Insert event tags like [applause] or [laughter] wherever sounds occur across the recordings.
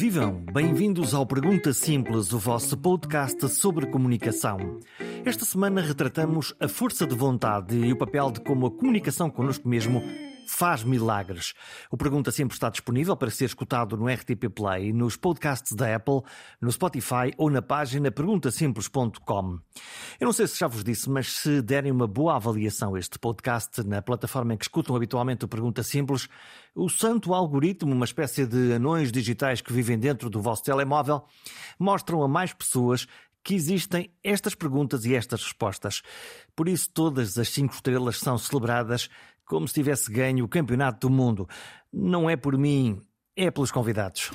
vivam! Bem-vindos ao Pergunta Simples, o vosso podcast sobre comunicação. Esta semana retratamos a força de vontade e o papel de como a comunicação connosco mesmo faz milagres. O Pergunta Sempre está disponível para ser escutado no RTP Play, nos podcasts da Apple, no Spotify ou na página perguntasimples.com. Eu não sei se já vos disse, mas se derem uma boa avaliação a este podcast na plataforma em que escutam habitualmente o Pergunta Simples, o santo algoritmo, uma espécie de anões digitais que vivem dentro do vosso telemóvel, mostram a mais pessoas que existem estas perguntas e estas respostas. Por isso, todas as cinco estrelas são celebradas como se tivesse ganho o Campeonato do Mundo. Não é por mim, é pelos convidados.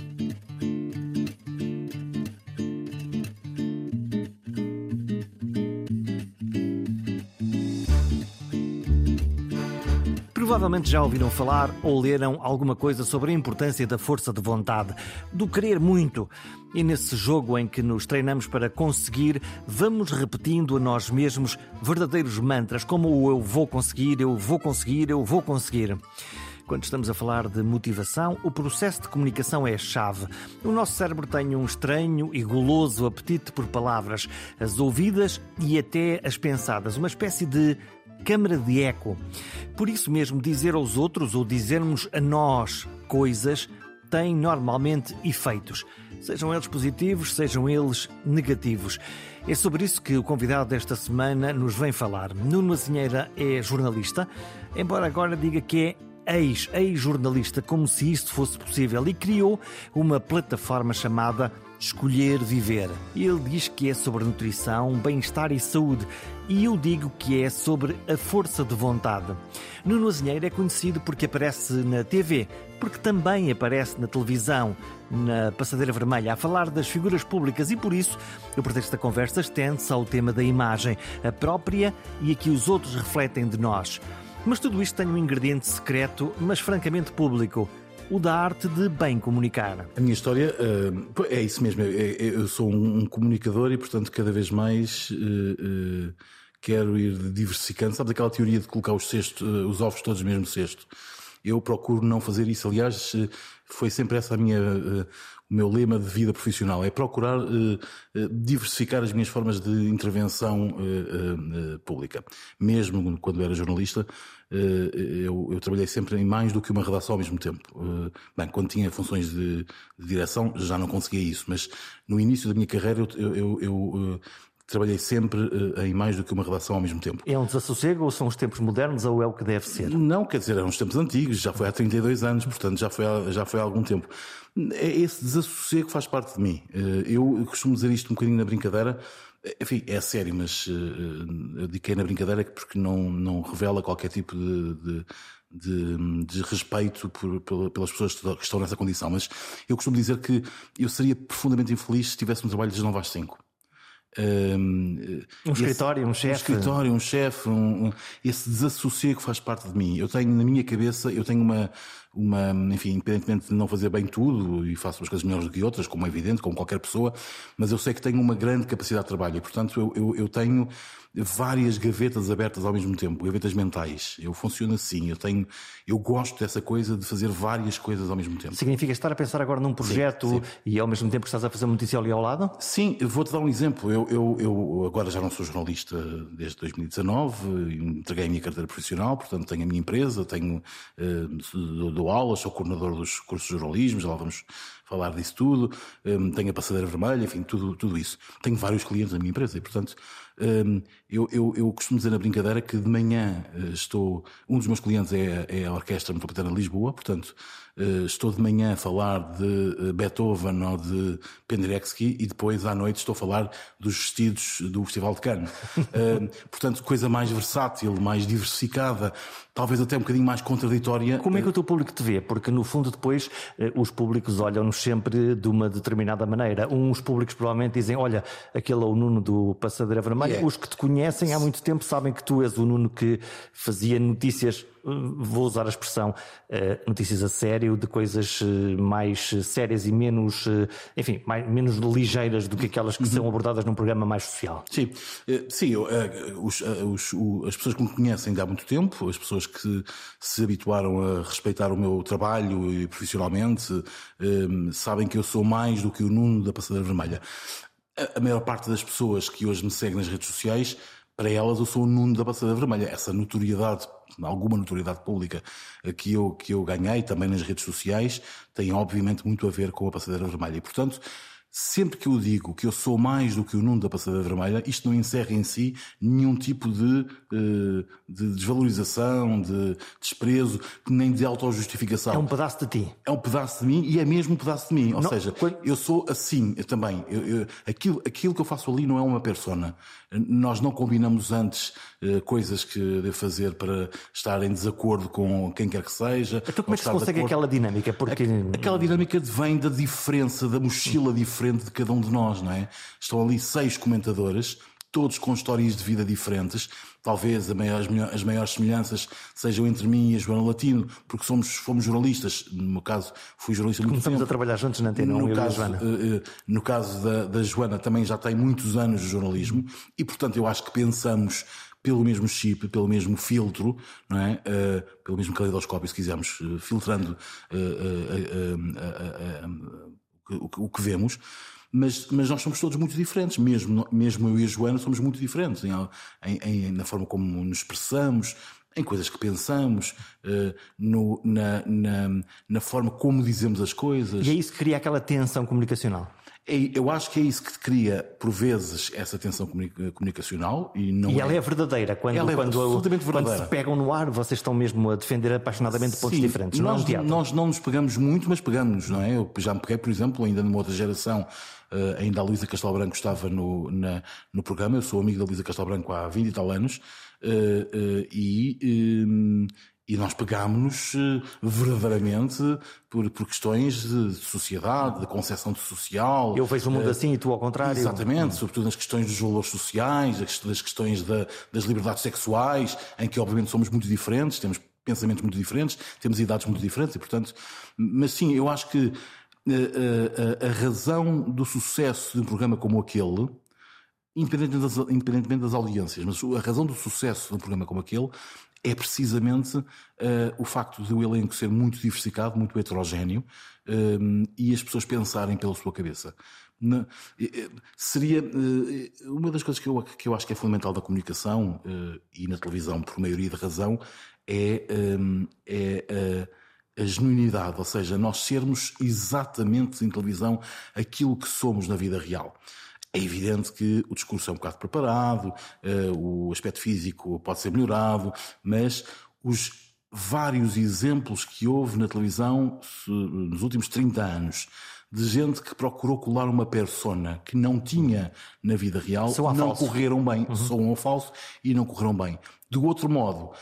Provavelmente já ouviram falar ou leram alguma coisa sobre a importância da força de vontade, do querer muito. E nesse jogo em que nos treinamos para conseguir, vamos repetindo a nós mesmos verdadeiros mantras, como o eu vou conseguir, eu vou conseguir, eu vou conseguir. Quando estamos a falar de motivação, o processo de comunicação é a chave. O nosso cérebro tem um estranho e goloso apetite por palavras, as ouvidas e até as pensadas, uma espécie de câmara de eco. Por isso mesmo, dizer aos outros ou dizermos a nós coisas tem normalmente efeitos, sejam eles positivos, sejam eles negativos. É sobre isso que o convidado desta semana nos vem falar. Nuno Azinheira é jornalista, embora agora diga que é ex, ex-jornalista, como se isto fosse possível, e criou uma plataforma chamada Escolher Viver. Ele diz que é sobre nutrição, bem-estar e saúde, e eu digo que é sobre a força de vontade. Nuno Azinheiro é conhecido porque aparece na TV, porque também aparece na televisão, na Passadeira Vermelha, a falar das figuras públicas e por isso o pretexto da conversa estende-se ao tema da imagem, a própria e a que os outros refletem de nós. Mas tudo isto tem um ingrediente secreto, mas francamente público o da arte de bem comunicar. A minha história uh, é isso mesmo. Eu, sou um comunicador e, portanto, cada vez mais uh, uh, quero ir diversificando. Sabes aquela teoria de colocar os, cestos, os ovos todos no mesmo cesto? Eu procuro não fazer isso. Aliás, foi sempre essa a minha, o meu lema de vida profissional. É procurar diversificar as minhas formas de intervenção pública. Mesmo quando era jornalista, eh, eu, eu, trabalhei sempre em mais do que uma redação ao mesmo tempo. Eh, bem, quando tinha funções de, de direção já não conseguia isso, mas no início da minha carreira eu, eu, eu eh, trabalhei sempre em mais do que uma redação ao mesmo tempo. É um desassossego ou são os tempos modernos ou é o que deve ser? Não, quer dizer, eram os tempos antigos, já foi há 32 anos, portanto já foi há, já foi há algum tempo. Esse desassossego faz parte de mim. Eu costumo dizer isto um bocadinho na brincadeira, enfim, é sério, mas uh, eu digo que é na brincadeira porque não, não revela qualquer tipo de, de, de, de respeito por, pelas pessoas que estão nessa condição. Mas eu costumo dizer que eu seria profundamente infeliz se tivesse um trabalho das 9 às 5. Um, um escritório, um chefe. Um escritório, um chefe, um, um, esse desassossego faz parte de mim. Eu tenho na minha cabeça, eu tenho uma, uma, enfim, independentemente de não fazer bem tudo e faço as coisas melhores do que outras, como é evidente, como qualquer pessoa, mas eu sei que tenho uma grande capacidade de trabalho e, portanto, eu, eu, eu tenho várias gavetas abertas ao mesmo tempo, gavetas mentais. Eu funciono assim, eu tenho, eu gosto dessa coisa de fazer várias coisas ao mesmo tempo. Significa estar a pensar agora num projeto sim, sim. e ao mesmo tempo estás a fazer uma notícia ali ao lado? Sim, vou-te dar um exemplo. Eu, eu, eu agora já não sou jornalista desde 2019, entreguei a minha carteira profissional, portanto tenho a minha empresa, tenho, uh, dou aulas, sou coordenador dos cursos de jornalismo, já lá vamos falar disso tudo, um, tenho a passadeira vermelha, enfim, tudo, tudo isso. Tenho vários clientes na minha empresa e, portanto, um, eu, eu, eu, costumo dizer na brincadeira que de manhã uh, estou. Um dos meus clientes é, é a Orquestra Metropolitana de Lisboa, portanto, estou de manhã a falar de uh, Beethoven ou de Penderecki e depois à noite estou a falar dos vestidos do Festival de Cannes. [laughs] portanto, coisa mais versátil, mais diversificada talvez até um bocadinho mais contraditória. Como é que o teu público te vê? Porque no fundo depois eh, os públicos olham-nos sempre de uma determinada maneira. Uns públicos provavelmente dizem, olha, aquele é o Nuno do Passadeira Vermelha. Yeah. Os que te conhecem há muito tempo sabem que tu és o Nuno que fazia notícias vou usar a expressão, notícias a sério, de coisas mais sérias e menos, enfim, mais, menos ligeiras do que aquelas que uhum. são abordadas num programa mais social. Sim, sim eu, os, os, as pessoas que me conhecem há muito tempo, as pessoas que se habituaram a respeitar o meu trabalho e profissionalmente, sabem que eu sou mais do que o Nuno da Passadeira Vermelha. A maior parte das pessoas que hoje me seguem nas redes sociais para elas eu sou o Nuno da Passadeira Vermelha. Essa notoriedade, alguma notoriedade pública que eu, que eu ganhei também nas redes sociais, tem obviamente muito a ver com a Passadeira Vermelha. E, portanto, sempre que eu digo que eu sou mais do que o Nuno da Passadeira Vermelha, isto não encerra em si nenhum tipo de, eh, de desvalorização, de desprezo, nem de autojustificação. É um pedaço de ti. É um pedaço de mim e é mesmo um pedaço de mim. Ou não, seja, eu sou assim eu também. Eu, eu, aquilo, aquilo que eu faço ali não é uma persona. Nós não combinamos antes uh, coisas que devo fazer para estar em desacordo com quem quer que seja. Então como é que se consegue aquela dinâmica? Porque... Aquela dinâmica vem da diferença, da mochila diferente de cada um de nós, não é? Estão ali seis comentadores todos com histórias de vida diferentes. Talvez as maiores semelhanças sejam entre mim e a Joana Latino, porque somos, fomos jornalistas. No meu caso, fui jornalista muito Começamos tempo. a trabalhar juntos na antena, no caso, Joana. Eh, eh, no caso da, da Joana, também já tem muitos anos de jornalismo e, portanto, eu acho que pensamos pelo mesmo chip, pelo mesmo filtro, não é? Uh, pelo mesmo caleidoscópio, se quisermos, uh, filtrando uh, o, que vemos mas, mas nós somos todos muito diferentes, mesmo, mesmo eu e a Joana somos muito diferentes em, em, na forma como nos expressamos, em coisas que pensamos, uh, no, na, na, na, forma como dizemos as coisas. E é isso que cria aquela tensão comunicacional. É, eu acho que é isso que cria, por vezes, essa tensão comunicacional e não. E ela é, é verdadeira. Quando, ela é quando, absolutamente verdadeira. Quando se pegam no ar, vocês estão mesmo a defender apaixonadamente pontos Sim, diferentes. Nós não, é um nós não nos pegamos muito, mas pegamos, não é? Eu já me peguei, por exemplo, ainda numa outra geração, Uh, ainda a Luísa Castelo Branco estava no, na, no programa. Eu sou amigo da Luísa Castelo Branco há 20 e tal anos. Uh, uh, e, um, e nós pegámos-nos verdadeiramente por, por questões de sociedade, de concepção de social. Eu vejo o mundo assim e tu ao contrário. Exatamente, sobretudo nas questões dos valores sociais, das questões da, das liberdades sexuais, em que obviamente somos muito diferentes, temos pensamentos muito diferentes, temos idades muito diferentes e portanto, mas sim, eu acho que a, a, a razão do sucesso de um programa como aquele, independentemente das, independentemente das audiências, mas a razão do sucesso de um programa como aquele é precisamente uh, o facto de o elenco ser muito diversificado, muito heterogéneo uh, e as pessoas pensarem pela sua cabeça. Na, seria uh, uma das coisas que eu, que eu acho que é fundamental da comunicação e na televisão, por maioria de razão, é, é a genuinidade, ou seja, nós sermos exatamente em televisão aquilo que somos na vida real. É evidente que o discurso é um bocado preparado, uh, o aspecto físico pode ser melhorado, mas os vários exemplos que houve na televisão nos últimos 30 anos de gente que procurou colar uma persona que não tinha na vida real, não falso. correram bem, uhum. são um falso e não correram bem. Do outro modo, eh,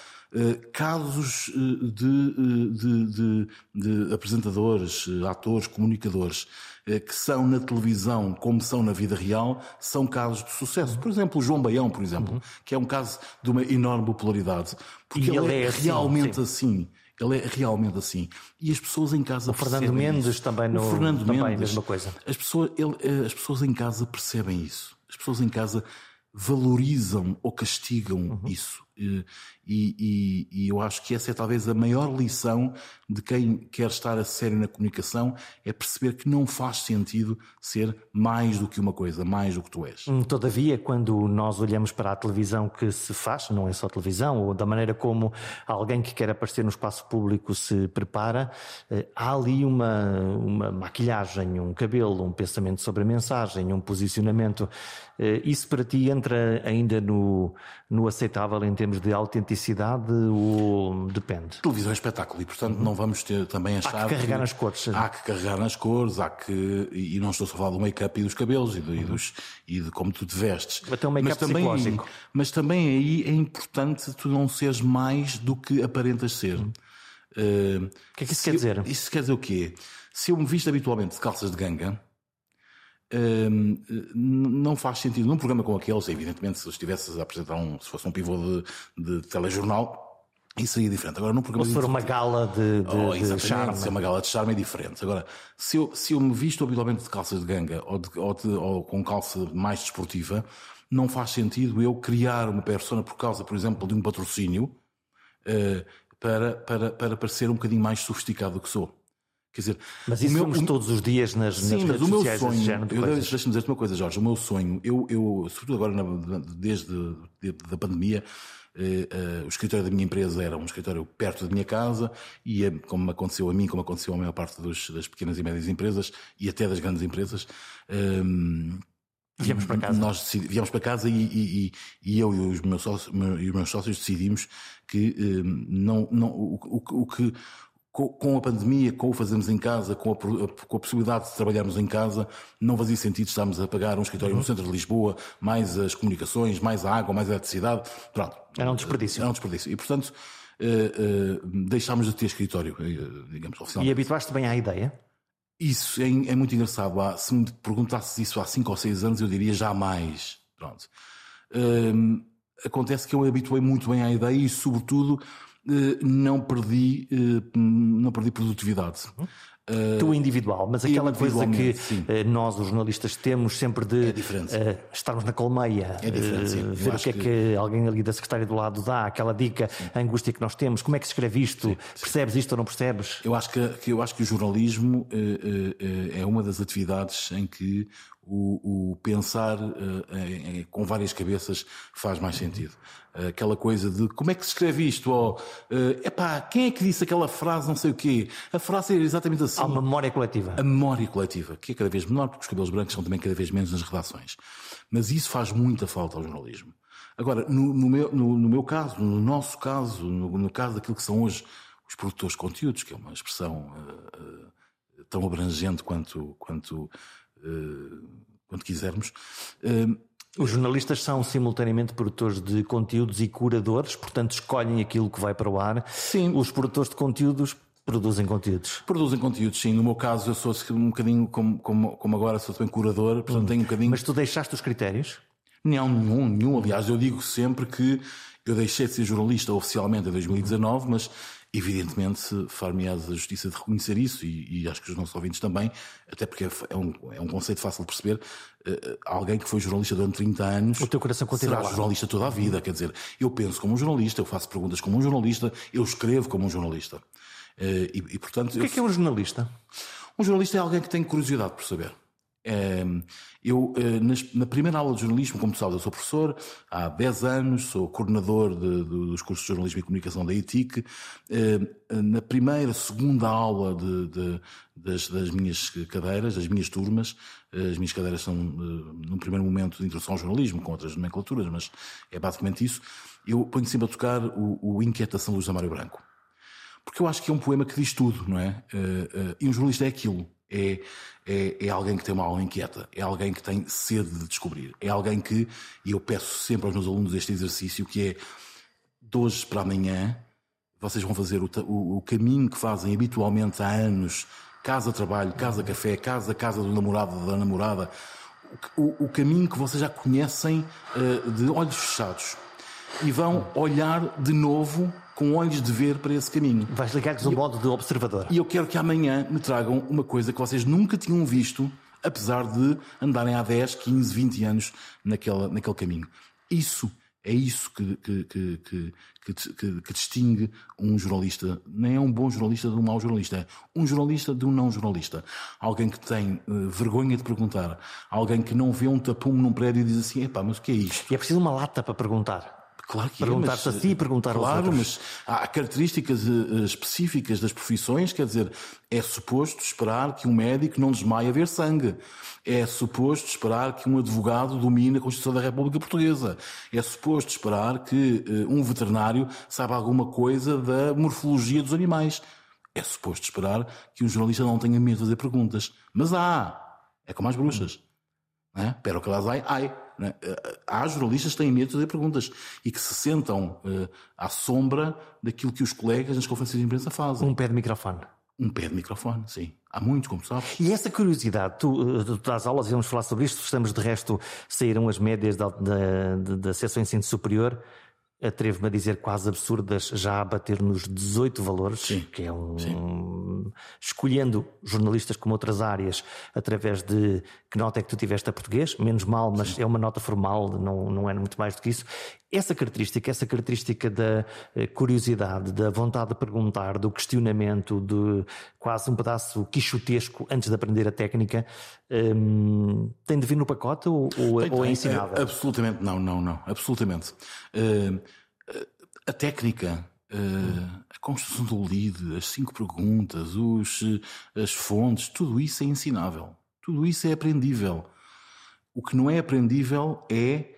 casos eh, de, eh, de, de, de, apresentadores, atores, comunicadores que são na televisão como são na vida real, são casos de sucesso. Por exemplo, o João Baião, por exemplo, uhum. que é um caso de uma enorme popularidade. Porque ele, ele, é, é assim, realmente assim. Ele é realmente assim. E as pessoas em casa o Fernando Mendes isso. também no o Fernando também Mendes, mesma coisa. As pessoas, ele, as pessoas em casa percebem isso. As pessoas em casa valorizam ou castigam uhum. isso. E, e, e, eu acho que essa é talvez a maior lição de quem quer estar a sério na comunicação, é perceber que não faz sentido ser mais do que uma coisa, mais do que tu és. Hum, todavia, quando nós olhamos para a televisão que se faz, não é só televisão, ou da maneira como alguém que quer aparecer no espaço público se prepara, eh, há ali uma, uma maquilhagem, um cabelo, um pensamento sobre a mensagem, um posicionamento. Eh, isso para ti entra ainda no, no aceitável termos de autenticidade ou depende? Televisão é espetáculo e, portanto, uhum. não vamos ter também achar. Há que carregar nas cores. Há que carregar nas cores, há que. E não estou só a falar do make-up e dos cabelos e, do, uhum. e, dos, e de como tu te vestes. Até um make-up psicológico. Mas também aí é importante tu não seres mais do que aparentas ser. Uhum. Uh, o que é que isso quer eu, dizer? Isso quer dizer o quê? Se eu me visto habitualmente de calças de ganga, não faz sentido num programa como aquele, evidentemente, se estivesse a apresentar um, se fosse um pivô de, de telejornal, Isso aí é diferente. Agora, num programa Ou se for uma gala de, de, oh, de charme. Se é uma gala de charme é diferente. Agora, se eu, se eu me visto habitualmente de calças de ganga ou, de, ou, de, ou com calça mais desportiva, não faz sentido eu criar uma persona por causa, por exemplo, de um patrocínio uh, para, para, para parecer um bocadinho mais sofisticado do que sou. Quer dizer, mas isso meu, somos todos os dias nas, sim, nas redes sociais. sonho, deixa-me dizer-te uma coisa, Jorge, o meu sonho, eu, eu sobretudo agora, na, desde de, da pandemia, eh, eh, o escritório da minha empresa era um escritório perto da minha casa e, como aconteceu a mim, como aconteceu a maior parte dos, das pequenas e médias empresas e até das grandes empresas, ehm, Viemos para casa. Nós viemos para casa e, e, e, eu e os meus sócios, e os meus sócios decidimos que ehm, não, não, o, o, o que com a pandemia, com o fazemos em casa, com a, com a, possibilidade de trabalharmos em casa, não fazia sentido estarmos a pagar um escritório uhum. no centro de Lisboa, mais as comunicações, mais a água, mais a eletricidade. Pronto. Era um desperdício. Era um desperdício. E, portanto, uh, uh, deixámos de ter escritório, uh, digamos, oficialmente. E habituaste bem à ideia? Isso é, é muito engraçado. Se me perguntasses isso há 5 ou 6 anos, eu diria jamais. Pronto. acontece que eu habituei muito bem à ideia e, sobretudo, eh, não perdi, eh, não perdi produtividade. Uh, tu individual, mas aquela coisa que uh, nós, os jornalistas, temos sempre de é uh, estarmos na colmeia, é ver o que é que, que, alguém ali da secretária do lado dá, aquela dica, sim. a angústia que nós temos, como é que se escreve isto, sim. percebes isto ou não percebes? Eu acho que, que eu acho que o jornalismo é uma das atividades em que o, o pensar uh, com várias cabeças faz mais sentido. Uh, aquela coisa de como é que se escreve isto? Ou, uh, epá, quem é que disse aquela frase não sei o quê? A frase é exatamente assim. Há uma memória coletiva. A memória coletiva, que é cada vez menor, porque os cabelos brancos são também cada vez menos nas redações. Mas isso faz muita falta ao jornalismo. Agora, no, no, meu, no, no meu caso, no nosso caso, no, no, caso daquilo que são hoje os produtores de conteúdos, que é uma expressão uh, tão abrangente quanto, quanto eh, quando quisermos. Eh, Os jornalistas são simultaneamente produtores de conteúdos e curadores, portanto escolhem aquilo que vai para o ar. Sim. Os produtores de conteúdos produzem conteúdos. Produzem conteúdos, sim. No meu caso, eu sou um bocadinho como, como, como agora, sou também curador, portanto hum. tenho um bocadinho. Mas tu deixaste os critérios? Não, nenhum, nenhum. Aliás, eu digo sempre que eu deixei de ser jornalista oficialmente em 2019, mas Evidentemente, far-me-á a justiça de reconhecer isso, e, e, acho que os nossos ouvintes também, até porque é um, é um conceito fácil de perceber. Uh, alguém que foi jornalista durante 30 anos. O teu coração continua será jornalista toda a vida. Quer dizer, eu penso como um jornalista, eu faço perguntas como um jornalista, eu escrevo como um jornalista. Uh, e, e, portanto, o que é que é um jornalista? Um jornalista é alguém que tem curiosidade por saber. Eu, eh, na primeira aula de jornalismo, como tu sabes, eu sou professor há 10 anos, sou coordenador de, de, dos cursos de jornalismo e comunicação da. Ehm, na primeira, segunda aula de, das, das, minhas cadeiras, das minhas turmas, eh, as minhas cadeiras são, eh, num primeiro momento, de introdução ao jornalismo, com outras nomenclaturas, mas é basicamente isso. Eu ponho sempre a tocar o, o Inquietação do José Mário Branco. Porque eu acho que é um poema que diz tudo, não é? E um jornalista é aquilo é, é, é, alguém que tem uma alma inquieta, é alguém que tem sede de descobrir, é alguém que, e eu peço sempre aos meus alunos este exercício, que é de hoje para amanhã, vocês vão fazer o, o, o caminho que fazem habitualmente há anos, casa-trabalho, casa-café, casa-casa do namorado, da namorada, o, o, caminho que vocês já conhecem uh, de olhos fechados. E vão olhar de novo com olhos de ver para esse caminho. Vais ligar-lhes um modo de observador. E eu quero que amanhã me tragam uma coisa que vocês nunca tinham visto, apesar de andarem há 10, 15, 20 anos naquela, naquele caminho. Isso é isso que, que, que, que, distingue um jornalista. Nem é um bom jornalista de um mau jornalista. É um jornalista de um não jornalista. Alguém que tem uh, vergonha de perguntar. Alguém que não vê um tapume num prédio e diz assim: epá, mas o que é isto? E é preciso uma lata para perguntar. Claro que Perguntar-se é, a si e perguntar claro, aos outros. mas há características uh, específicas das profissões, quer dizer, é suposto esperar que um médico não desmaie a ver sangue. É suposto esperar que um advogado domine a Constituição da República Portuguesa. É suposto esperar que uh, um veterinário saiba alguma coisa da morfologia dos animais. É suposto esperar que um jornalista não tenha medo de fazer perguntas. Mas há. É como as bruxas. Né? Pero que las hay, hay. Né? Há jornalistas que têm medo de fazer perguntas e que se sentam uh, à sombra daquilo que os colegas nas conferências de imprensa fazem. Um pé de microfone. Um pé de microfone, sim. Há muitos, como sabes. E essa curiosidade, tu, eh, tu dás aulas e vamos falar sobre isto, estamos de resto, saíram as médias da, da, da, da seção de ensino superior. Atrevo-me a dizer, quase absurdas, já a bater nos 18 valores, Sim. que é um. Sim. Escolhendo jornalistas como outras áreas, através de que nota é que tu tiveste a português, menos mal, mas Sim. é uma nota formal, não, não é muito mais do que isso. Essa característica, essa característica da eh, curiosidade, da vontade de perguntar, do questionamento, de quase um pedaço quixotesco antes de aprender a técnica, um, tem de vir no pacote ou, ou, tem, ou é ensinável? absolutamente não, não, não, absolutamente. Uh, a técnica, uh, a construção do lead, as cinco perguntas, os, as fontes, tudo isso é ensinável. Tudo isso é aprendível. O que não é aprendível é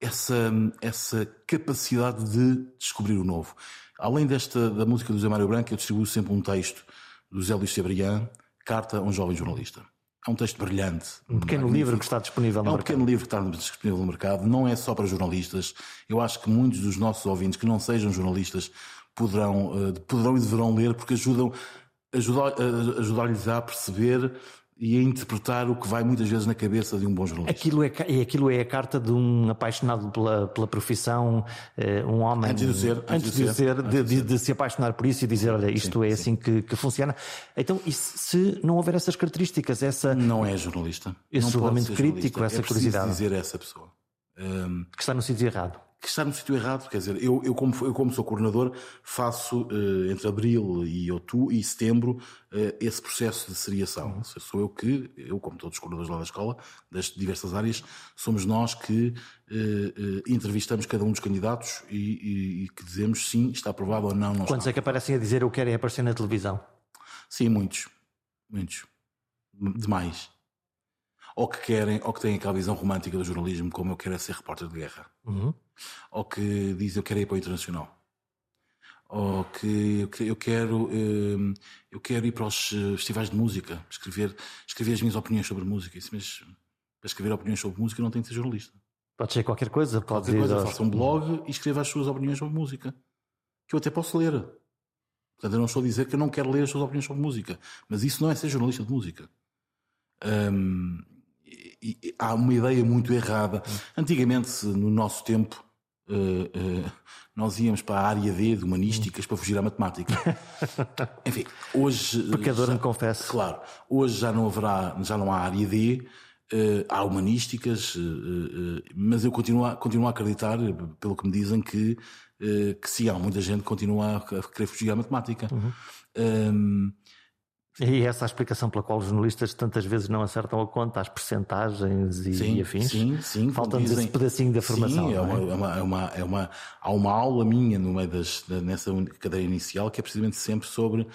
essa, essa capacidade de descobrir o novo. Além desta da música do Zé Mário Branco, eu distribuo sempre um texto do Zé Luís Cebrián, Carta a um Jovem Jornalista. É um texto brilhante. Um pequeno magnífico. livro que está disponível no mercado. É um pequeno livro que está disponível no mercado. Não é só para jornalistas. Eu acho que muitos dos nossos ouvintes que não sejam jornalistas poderão, uh, poderão e deverão ler porque ajudam, ajudar-lhes a perceber e a interpretar o que vai muitas vezes na cabeça de um bom jornalista. Aquilo é, aquilo é a carta de um apaixonado pela, pela profissão, eh, um homem. Antes de ser. Antes, de, de, ser, de, de, de, de, se apaixonar por isso e dizer, olha, isto sim, é sim. assim que, que, funciona. Então, e se não houver essas características, essa. Não é jornalista. Esse julgamento crítico, essa é curiosidade. dizer a essa pessoa. Um... Que está no sítio errado que está no sítio errado. Quer dizer, eu, eu, como, eu como sou coordenador, faço uh, entre abril e outubro e setembro uh, esse processo de seriação. Uhum. Sou eu que, eu como todos os coordenadores lá da escola, das diversas áreas, somos nós que uh, entrevistamos cada um dos candidatos e, e, e, que dizemos sim, está aprovado ou não. não Quantos está. é que aparecem a dizer eu quero é aparecer na televisão? Sim, muitos. Muitos. Demais ou que querem, ou que têm aquela visão romântica do jornalismo, como eu quero é ser repórter de guerra, uhum. Ou que dizem eu quero ir para o internacional, ou que eu quero, hum, eu quero ir para os eh, festivais de música, escrever, escrever as minhas opiniões sobre música. Isso, mas para escrever opiniões sobre música não tem de ser jornalista. Pode ser qualquer coisa, pode qualquer coisa. Aos... Faça um blog e escreva as suas opiniões sobre música, que eu até posso ler. Portanto, eu não estou a dizer que eu não quero ler as suas opiniões sobre música, mas isso não é ser jornalista de música. Hum, e, há uma ideia muito errada. Antigamente, no nosso tempo, uh, uh, nós íamos para a área D de humanísticas para fugir à matemática. [laughs] Enfim, hoje. Pecador, já, me confesso. Claro, hoje já não haverá, já não há área D. Uh, há humanísticas, mas eu continuo a, continuo a acreditar, pelo que me dizem, que, que sim, há muita gente que continua a querer fugir à matemática. Uhum. Um, e essa é a explicação pela qual os jornalistas tantas vezes não acertam a conta, as percentagens e, sim, e afins. Sim, sim. Falta-nos esse pedacinho da formação. Sim, é, uma, é? Uma, é, uma, é, uma, há uma aula minha no meio das, nessa cadeia inicial que é precisamente sempre sobre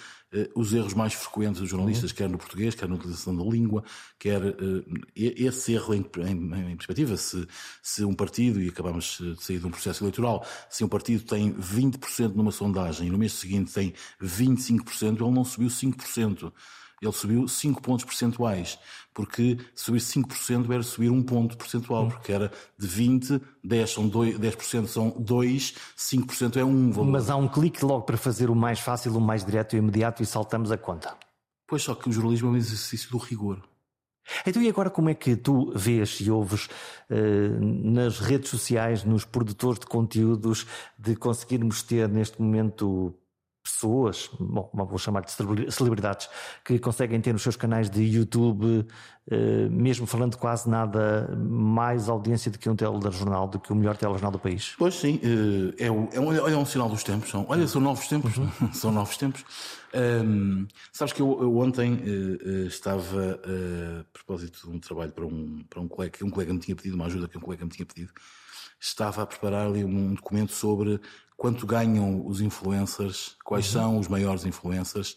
os erros mais frequentes dos jornalistas, uhum. quer no português, quer na utilização da língua, quer uh, esse erro em, em, em, perspectiva. Se, se um partido, e acabamos de sair de um processo eleitoral, se um partido tem 20% numa sondagem e no mês seguinte tem 25%, ele não subiu 5% ele subiu 5 pontos percentuais, porque subir 5% era subir 1 ponto percentual, porque era de 20, 10, são 2, 10% são 2, 5% é 1 valor. Mas há um clique logo para fazer o mais fácil, o mais direto e imediato e saltamos a conta. Pois só que o jornalismo é um exercício do rigor. Então, e agora como é que tu vês e ouves uh, nas redes sociais, nos produtores de conteúdos, de conseguirmos ter neste momento pessoas, bom, vou chamar de celebridades, que conseguem ter nos seus canais de YouTube, eh, mesmo falando quase nada, mais audiência do que um telejornal, do que o melhor telejornal do país. Pois sim, eh, é, um, é, um, é um sinal dos tempos. São, olha, são novos tempos. Uhum. [laughs] são novos tempos. Um, sabes que eu, eu ontem uh, estava, uh, a propósito de um trabalho para um, para um colega, que um colega me tinha pedido, uma ajuda que um colega me tinha pedido, estava a preparar ali um documento sobre quanto ganham os influencers, quais uhum. são os maiores influencers.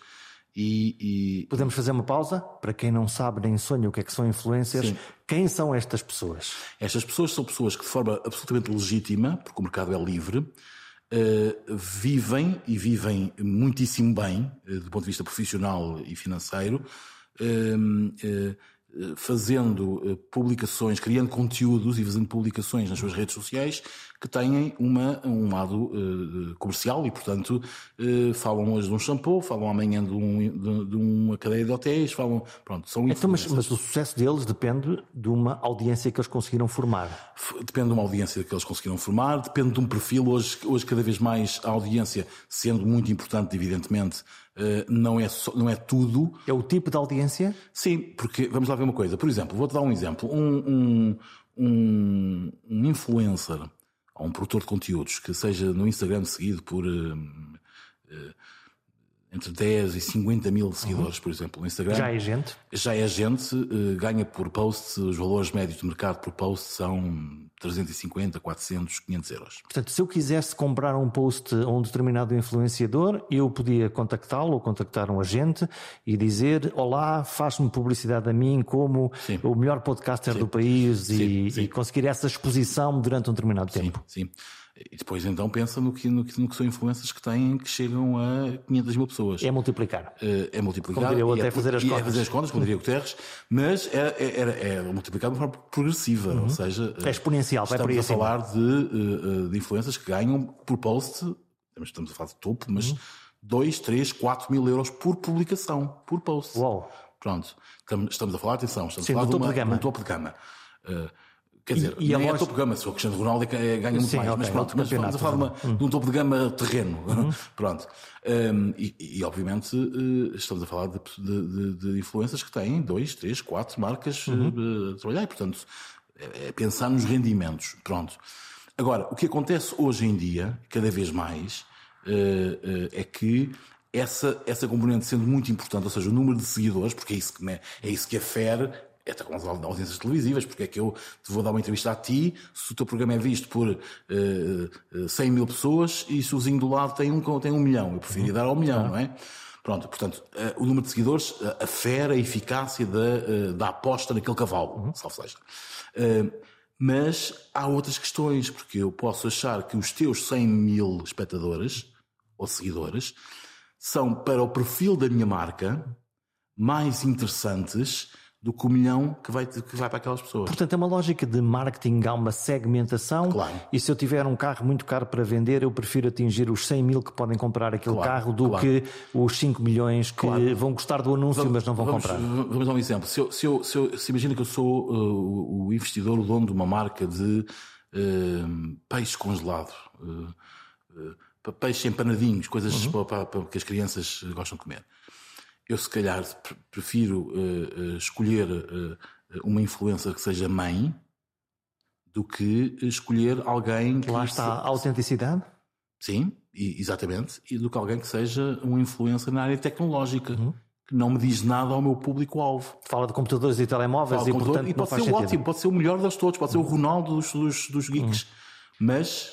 E, e, Podemos fazer uma pausa? Para quem não sabe nem sonha o que é que são influencers, Sim. quem são estas pessoas? Estas pessoas são pessoas que, de forma absolutamente legítima, porque o mercado é livre, uh, vivem e vivem muitíssimo bem, uh, do ponto de vista profissional e financeiro, uh, fazendo publicações, criando conteúdos e fazendo publicações nas suas redes sociais que têm uma, um lado uh, comercial e, portanto, uh, falam hoje de um shampoo, falam amanhã de, um, de, de uma cadeia de hotéis, falam. Pronto, são então, mas, mas, o sucesso deles depende de uma audiência que eles conseguiram formar. Depende de uma audiência que eles conseguiram formar, depende de um perfil. Hoje, hoje cada vez mais, a audiência, sendo muito importante, evidentemente, uh, não, é só, não é tudo. É o tipo de audiência? Sim, porque vamos lá ver uma coisa. Por exemplo, vou-te dar um exemplo. Um, um, um, um influencer a um produtor de conteúdos que seja no Instagram seguido por uh, uh, entre 10 e 50 mil seguidores, uhum. por exemplo, no Instagram. Já é gente? Já é gente, uh, ganha por post, os valores médios de mercado por post são 350, 400, 500 euros. Portanto, se eu quisesse comprar um post a um determinado influenciador, eu podia contactá-lo ou contactar um agente e dizer: Olá, faz-me publicidade a mim como sim. o melhor podcaster sim. do país sim, e, e, conseguir essa exposição durante um determinado tempo. Sim. E depois então pensa no que, no que, no que são influências que têm que chegam a 500 mil pessoas. É multiplicar. Uh, é multiplicar. Como diria até é, fazer as contas. É fazer as contas, como diria Guterres, mas é, é, é, é multiplicar de forma progressiva, uhum. ou seja... É exponencial, vai por aí Estamos a falar de, uh, de influências que ganham por post, estamos a falar de topo, mas uhum. 2, 3, 4 mil euros por publicação, por post. Uau. Pronto. Estamos a falar, atenção, estamos Sim, a falar de, uma, de, uma, um topo de gama. Uh, Quer dizer, e, e nem é topo de gama, se o Cristiano Ronaldo é, ganha muito Sim, mais, okay, mas pronto, mas estamos a falar de, uma, uhum. de, um topo de gama terreno. Uhum. [laughs] pronto. Um, e, e, obviamente uh, estamos a falar de, de, de, influências que têm dois, três, quatro marcas uh, a trabalhar e, portanto, é, é pensar nos rendimentos. Pronto. Agora, o que acontece hoje em dia, cada vez mais, uh, é que essa, essa componente sendo muito importante, ou seja, o número de seguidores, porque é isso que, é, é isso que afere é até com as audiências televisivas, porque é que eu te vou dar uma entrevista a ti, se o teu programa é visto por uh, 100 mil pessoas e se o vizinho do lado tem um, tem um milhão. Eu preferia dar ao milhão, não é? Pronto, portanto, uh, o número de seguidores uh, afere a eficácia da, uh, da aposta naquele cavalo, uhum. salvo seja. Mas há outras questões, porque eu posso achar que os teus 100 mil espectadores ou seguidores são, para o perfil da minha marca, mais interessantes do que o milhão que vai, que vai para aquelas pessoas. Portanto, é uma lógica de marketing, há uma segmentação. Claro. E se eu tiver um carro muito caro para vender, eu prefiro atingir os 100 mil que podem comprar aquele claro, carro do claro. que os 5 milhões que vão gostar do anúncio, vamos, mas não vão vamos, comprar. Vamos dar um exemplo. Se, eu, se, eu, se, eu, se imagina que eu sou uh, o investidor, o dono de uma marca de uh, peixe congelado. Uh, uh, peixe empanadinhos, coisas uhum. para, para, para que as crianças gostam de comer eu se calhar prefiro uh, uh, escolher uh, uma influência que seja mãe do que escolher alguém que. Lá está se... a autenticidade? Sim, e, exatamente. E do que alguém que seja uma influência na área tecnológica. Uhum. Que não me diz nada ao meu público-alvo. Fala de computadores e telemóveis e, portanto, e pode ser o ótimo, pode ser o melhor das todos, pode ser o uhum. Ronaldo dos, dos, dos geeks, uhum. mas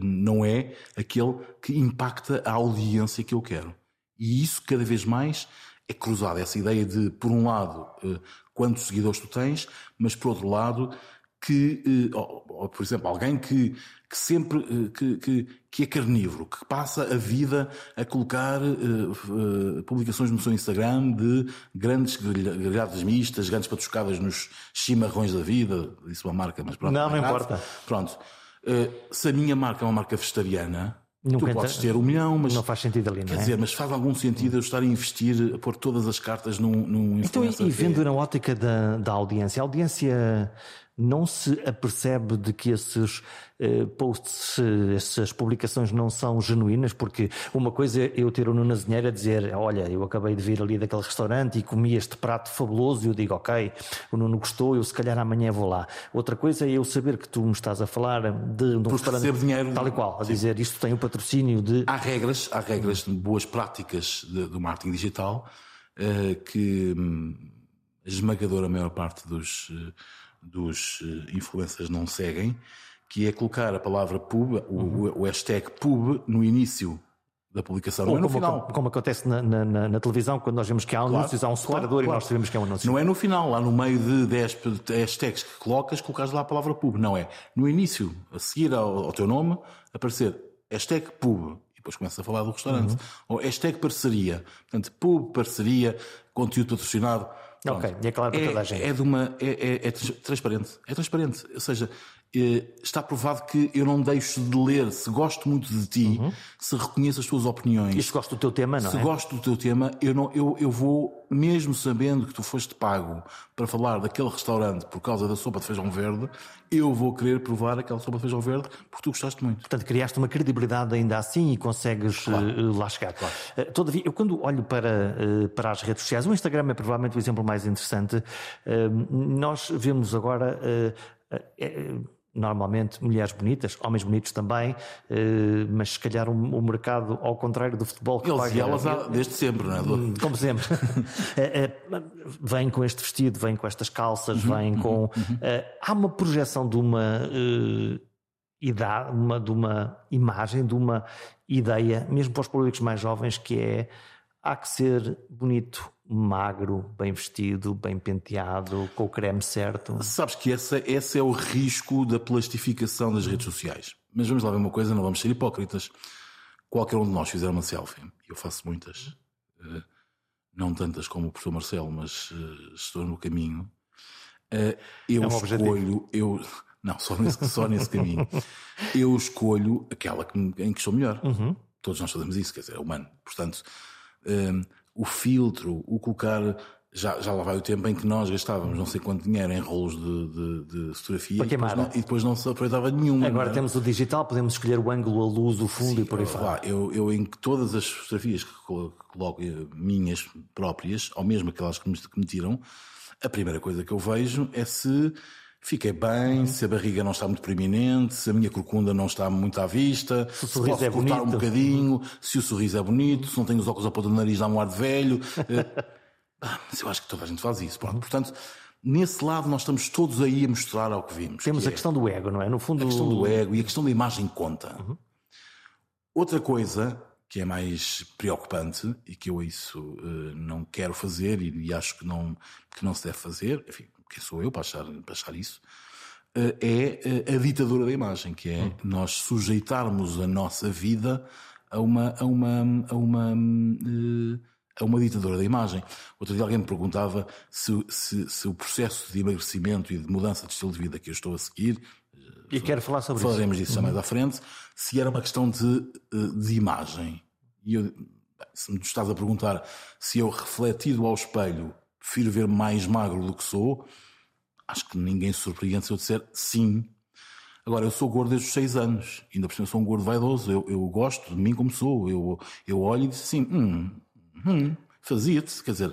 não é aquele que impacta a audiência que eu quero. E isso cada vez mais é cruzado. Essa ideia de, por um lado, eh, quantos seguidores tu tens, mas por outro lado, que, eh, por exemplo, alguém que, que sempre eh, que, que, que, é carnívoro, que passa a vida a colocar uh, uh, publicações no seu Instagram de grandes grelhadas mistas, grandes patuscadas nos chimarrões da vida, isso é uma marca, mas pronto. Não, não importa. Pronto. Uh, se a minha marca é uma marca vegetariana, Nunca tu podes ter um milhão, mas. Não faz sentido ali, não quer é? dizer, mas faz algum sentido eu estar a investir, a pôr todas as cartas num, num Então, e vendo na ótica da, da audiência, a audiência não se apercebe de que esses uh, posts, essas publicações não são genuínas, porque uma coisa é eu ter o Nuno Azinheiro a dizer, olha, eu acabei de vir ali daquele restaurante e comi este prato fabuloso e eu digo, ok, o Nuno gostou, eu se calhar amanhã vou lá. Outra coisa é eu saber que tu me estás a falar de, de um restaurante dinheiro, tal e qual, a sim. dizer, isto tem o patrocínio de... Há regras, há regras de boas práticas de, do marketing digital uh, que hum, a esmagadora maior parte dos... Dos eh, influencers não seguem, que é colocar a palavra pub, uhum. o, o, hashtag pub, no início da publicação, Ou não é no como, final. Como, como acontece na, na, na, televisão, quando nós vemos que há anúncios, claro, há um separador claro, claro. e nós sabemos que é um anúncio. Não é no final, lá no meio de 10 hashtags que colocas, colocares lá a palavra pub. Não é. No início, a seguir ao, ao teu nome, aparecer hashtag pub. E depois começa a falar do restaurante. Uhum. Ou hashtag parceria. Portanto, pub, parceria, conteúdo patrocinado Pronto. Ok, e é claro para é, toda a gente. É, de uma, é, é, é transparente. É transparente. Ou seja, está provado que eu não deixo de ler se gosto muito de ti, uhum. se reconheço as tuas opiniões. E se gosto do teu tema, não se é? Se gosto do teu tema, eu, não, eu, eu vou, mesmo sabendo que tu foste pago para falar daquele restaurante por causa da sopa de feijão verde, eu vou querer provar aquela sopa de feijão verde porque tu gostaste muito. Portanto, criaste uma credibilidade ainda assim e consegues claro. uh, lá chegar. Claro. Todavia, eu quando olho para, para as redes sociais, o Instagram é provavelmente o exemplo mais interessante. nós vemos agora normalmente mulheres bonitas, homens bonitos também, eh, mas se calhar o mercado, ao contrário do futebol que Eles paga, e elas há, desde sempre, não é? Hum, como sempre. [laughs] Eh, eh, vem com este vestido, vem com estas calças, uhum, vem com. Uhum, uhum. Há uma projeção de uma idade, uma, de uma imagem, de uma ideia, mesmo para os públicos mais jovens, que é há que ser bonito magro, bem vestido, bem penteado, com o creme certo. Sabes que esse, esse é o risco da plastificação das redes sociais. Mas vamos lá ver uma coisa, não vamos ser hipócritas. Qualquer um de nós fizer uma selfie, eu faço muitas, eh, não tantas como o professor Marcelo, mas eh, estou no caminho. Eh, eu é um escolho, eu não, só nesse, só nesse caminho. [laughs] Eu escolho aquela que, em que estou melhor. Uhum. Todos nós fazemos isso, quer dizer, é humano. Portanto, o filtro, o colocar. Já, já lá vai o tempo em que nós gastávamos não sei quanto dinheiro em rolos de, de, de fotografia e depois, não, e depois, não, se aproveitava nenhum. Agora temos o digital, podemos escolher o ângulo, a luz, o fundo Sim, e por aí fora. Eu, eu em todas as fotografias que coloco, eh, minhas próprias, ou mesmo aquelas que me, que me tiram, a primeira coisa que eu vejo é se Fiquei bem, se a barriga não está muito preeminente, se a minha corcunda não está muito à vista, se, se posso é cortar bonito. um bocadinho, se o sorriso é bonito, se não tenho os óculos a ponta do nariz, dá um ar de velho. [laughs] ah, mas eu acho que toda a gente faz isso. Pronto. Portanto, nesse lado nós estamos todos aí a mostrar ao que vimos. Temos que a é questão do ego, não é? No fundo. A questão do ego e a questão da imagem conta. Uhum. Outra coisa que é mais preocupante e que eu isso uh, não quero fazer e, e, acho que não, que não se deve fazer, enfim, quem sou eu para achar, para achar isso, eh, é eh, a ditadura da imagem, que é hum. nós sujeitarmos a nossa vida a uma, a uma, a uma, eh, a uma ditadura da imagem. Outro dia alguém me perguntava se, se, se o processo de emagrecimento e de mudança de estilo de vida que eu estou a seguir, e quero falar sobre falaremos isso. disso mais uhum. à frente, se era uma questão de, de imagem. E eu, se me estás a perguntar se eu refletido ao espelho prefiro ver mais magro do que sou, acho que ninguém se surpreende se eu disser sim. Agora, eu sou gordo desde os seis anos, ainda por cima sou um gordo vaidoso, eu, eu gosto de mim como sou, eu, eu olho e digo assim, hum, hum fazia-te, quer dizer,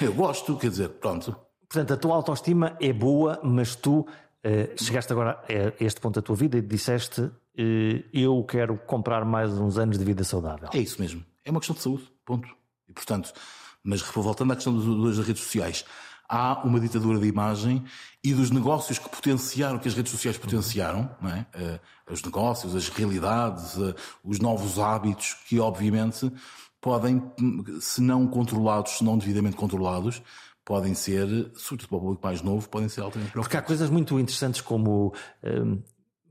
eu, [laughs] eu, gosto, quer dizer, pronto. Portanto, a tua autoestima é boa, mas tu eh, chegaste agora a este ponto da tua vida e disseste, eh, eu quero comprar mais uns anos de vida saudável. É isso mesmo, é uma questão de saúde, ponto. E portanto, mas voltando à questão das redes sociais, há uma ditadura de imagem e dos negócios que potenciaram, que as redes sociais potenciaram, é? Uh, os negócios, as realidades, uh, os novos hábitos que, obviamente, podem, se não controlados, se não devidamente controlados, podem ser, sobretudo para o público mais novo, podem ser altamente preocupantes. Porque há coisas muito interessantes como um,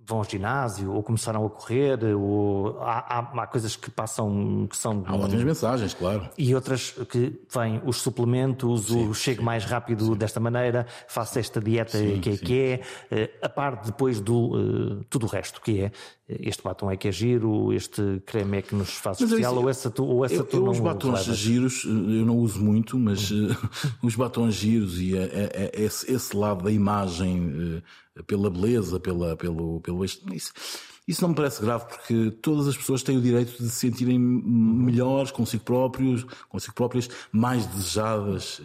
vão ao ginásio ou começaram a correr, ou há, há, há, coisas que passam que são. Há ótimas mensagens, claro. E outras que vêm os suplementos, sim, o chego sim, mais rápido sim. desta maneira, faço esta dieta que é que é, eh, a parte depois do uh, tudo o resto, que é este batom é que é giro, este creme é que nos faz mas especial, ou essa tu, ou essa eu, tu eu não Os batons giros eu não uso muito, mas uh, [laughs] os batons giros e a, a, a, esse, esse, lado da imagem uh, pela beleza, pela, pelo, pelo isso, isso não me parece grave porque todas as pessoas têm o direito de se sentirem melhores consigo próprios, consigo próprias, mais desejadas.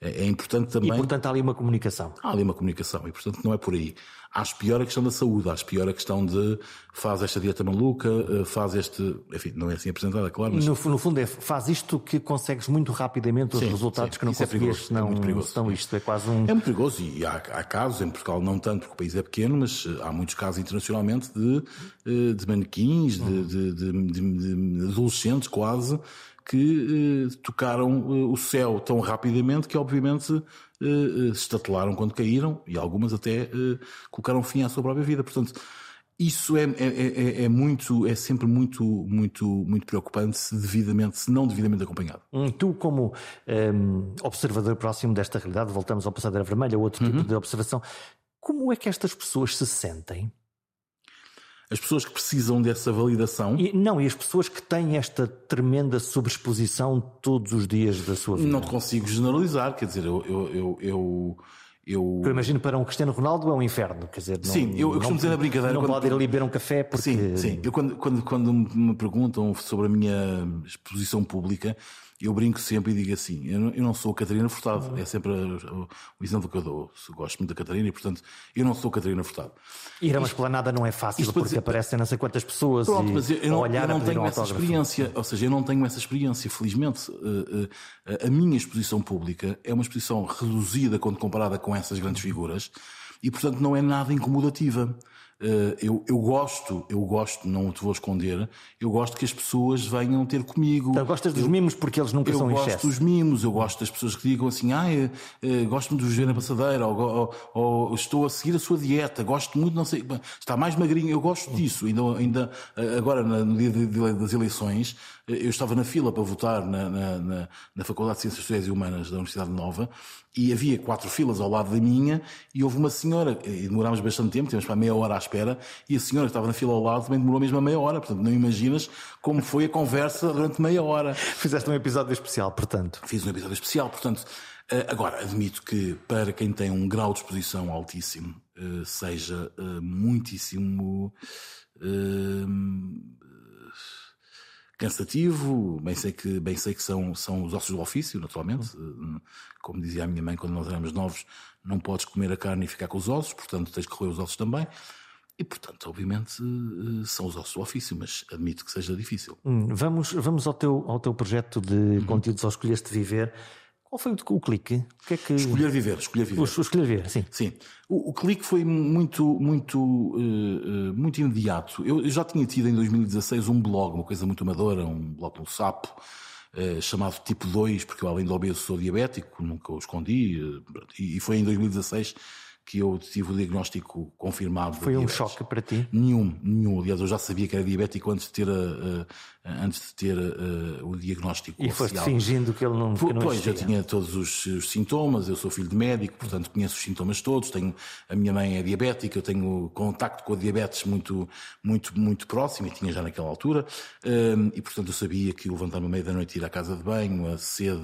É, é importante também. E portanto há ali uma comunicação. Há ali uma comunicação e portanto não é por aí. Acho pior a questão da saúde, acho pior a questão de faz esta dieta maluca, eh, faz este. Enfim, não é assim apresentada, claro. Mas... No, no fundo é faz isto que consegues muito rapidamente os sim, resultados sim. que não é conseguias, é não, é muito perigoso. Isto é quase um. É muito perigoso e há, há, casos, em Portugal não tanto porque o país é pequeno, mas eh, há muitos casos internacionalmente de, eh, de manequins, de, de, de adolescentes quase que eh, tocaram eh, o céu tão rapidamente que, obviamente, eh, se estatelaram quando caíram e algumas até colocaram fim à sua própria vida. Portanto, Isso é, é, é, é, muito, é sempre muito, muito, muito preocupante se devidamente, se não devidamente acompanhado. Hum, tu, como um, observador próximo desta realidade, voltamos ao Passadeira Vermelha, outro tipo uhum. de observação, como é que estas pessoas se sentem? As pessoas que precisam dessa validação. E, não, e as pessoas que têm esta tremenda sobreexposição todos os dias da sua vida. Não te consigo generalizar, quer dizer, eu, eu, eu, eu eu... eu imagino para um Cristiano Ronaldo é um inferno, quer dizer, não, sim, eu, eu costumo dizer na brincadeira. Não quando... pode ir ali beber um café porque. Sim, sim. Eu quando, quando, quando me perguntam sobre a minha exposição pública, eu brinco sempre e digo assim: eu não, eu não sou a Catarina Furtado, é sempre o, exemplo que eu dou. Gosto muito da Catarina e, portanto, eu não sou a Catarina Furtado. Ir a uma esplanada não é fácil porque dizer, aparecem não sei quantas pessoas. Pronto, e, mas eu, não, eu não tenho essa experiência, ou seja, eu não tenho essa experiência. Felizmente, uh, uh, a minha exposição pública é uma exposição reduzida quando comparada com essas grandes figuras e, portanto, não é nada incomodativa. Eh, eu, eu gosto, eu gosto, não te vou esconder, eu gosto que as pessoas venham ter comigo. Então, gostas dos eu, mimos porque eles nunca são Eu gosto excesso. dos mimos, eu gosto das pessoas que digam assim, ah, eu, eu, gosto muito de ver na passadeira, ou, ou, ou, estou a seguir a sua dieta, gosto muito, não sei, está mais magrinho, eu gosto disso. Ainda, ainda agora, no dia das eleições, eu estava na fila para votar na, na, na, na Faculdade de Ciências Sociais e Humanas da Universidade Nova e havia quatro filas ao lado da minha e houve uma senhora, e demorámos bastante tempo, tínhamos para meia hora à espera, e a senhora que estava na fila ao lado também demorou mesmo a meia hora, portanto não imaginas como foi a conversa durante meia hora. Fizeste um episódio especial, portanto. Fiz um episódio especial, portanto. Eh, agora, admito que para quem tem um grau de exposição altíssimo, eh, seja eh, muitíssimo cansativo, bem sei que, bem sei que são, são os ossos do ofício, naturalmente. Uhum. Como dizia a minha mãe quando nós éramos novos, não podes comer a carne e ficar com os ossos, portanto tens que roer os ossos também. E, portanto, obviamente, eh, são os ossos do ofício, mas admito que seja difícil. Hum, vamos, vamos ao, teu, ao teu projeto de uhum. conteúdos ao Escolheste Viver. Qual foi o, clique? O que é que... Escolher viver, escolher viver. O, escolher viver, sim. Sim. O, o clique foi muito, muito, uh, uh, muito imediato. Eu, eu, já tinha tido em 2016 um blog, uma coisa muito amadora, um blog no sapo, uh, chamado Tipo 2, porque eu além de obeso sou diabético, nunca o escondi, e, e foi em 2016 que eu tive o diagnóstico confirmado. Foi um choque para ti? Nenhum, nenhum. Aliás, eu já sabia que era diabético antes de ter, uh, antes de ter uh, o diagnóstico e oficial. E foste fingindo que ele não, que não Pois, existia. eu tinha todos os, os, sintomas, eu sou filho de médico, portanto conheço os sintomas todos, tenho, a minha mãe é diabética, eu tenho contacto com a diabetes muito, muito, muito próximo, e tinha já naquela altura, um, e portanto eu sabia que levantar-me à meia da noite ir à casa de banho, a sede,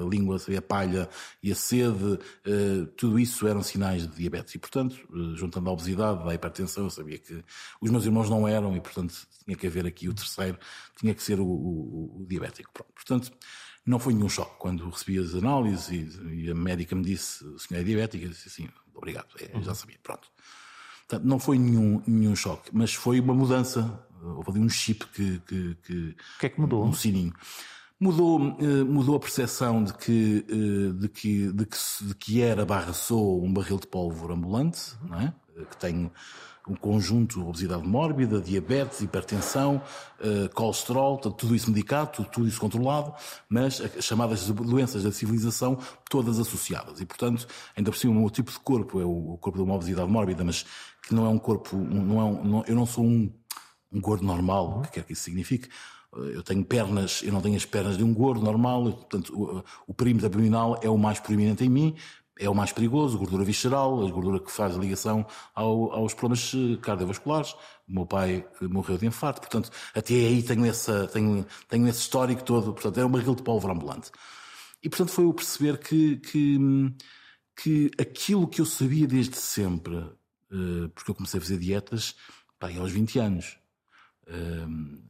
a língua, a palha e a sede, uh, tudo isso eram sinais de diabetes. E, portanto, eh, juntando a obesidade, a hipertensão, eu sabia que os meus irmãos não eram e, portanto, tinha que haver aqui o terceiro, tinha que ser o, o, o diabético. Pronto. Portanto, não foi nenhum choque. Quando recebi as análises e, e, a médica me disse, o senhor é diabético, eu disse assim, obrigado, é, já sabia, pronto. Portanto, não foi nenhum, nenhum choque, mas foi uma mudança. Houve ali um chip que. que, que o que é que mudou? Um sininho. Mudou, eh, mudou a percepção de que, eh, de que, de que, de que era barra sou um barril de pólvora ambulante, não é? Eh, que tem um conjunto de obesidade mórbida, diabetes, hipertensão, colesterol, tudo isso medicado, tudo, tudo isso controlado, mas as chamadas doenças da civilização todas associadas. E, portanto, ainda por cima, o meu tipo de corpo é o corpo de uma obesidade mórbida, mas que não é um corpo, não é um, não, eu não sou um, um gordo normal, o que quer que isso signifique, eu tenho pernas, eu não tenho as pernas de um gordo normal, portanto, o, o perímetro abdominal é o mais proeminente em mim, é o mais perigoso, gordura visceral, a gordura que faz ligação ao, aos problemas eh, cardiovasculares. O meu pai eh, morreu de infarto, portanto, até aí tenho, essa, tenho, tenho esse histórico todo, portanto, é um barril de pólvora ambulante. E, portanto, foi o perceber que, que, que aquilo que eu sabia desde sempre, eh, porque eu comecei a fazer dietas, pá, aos 20 anos,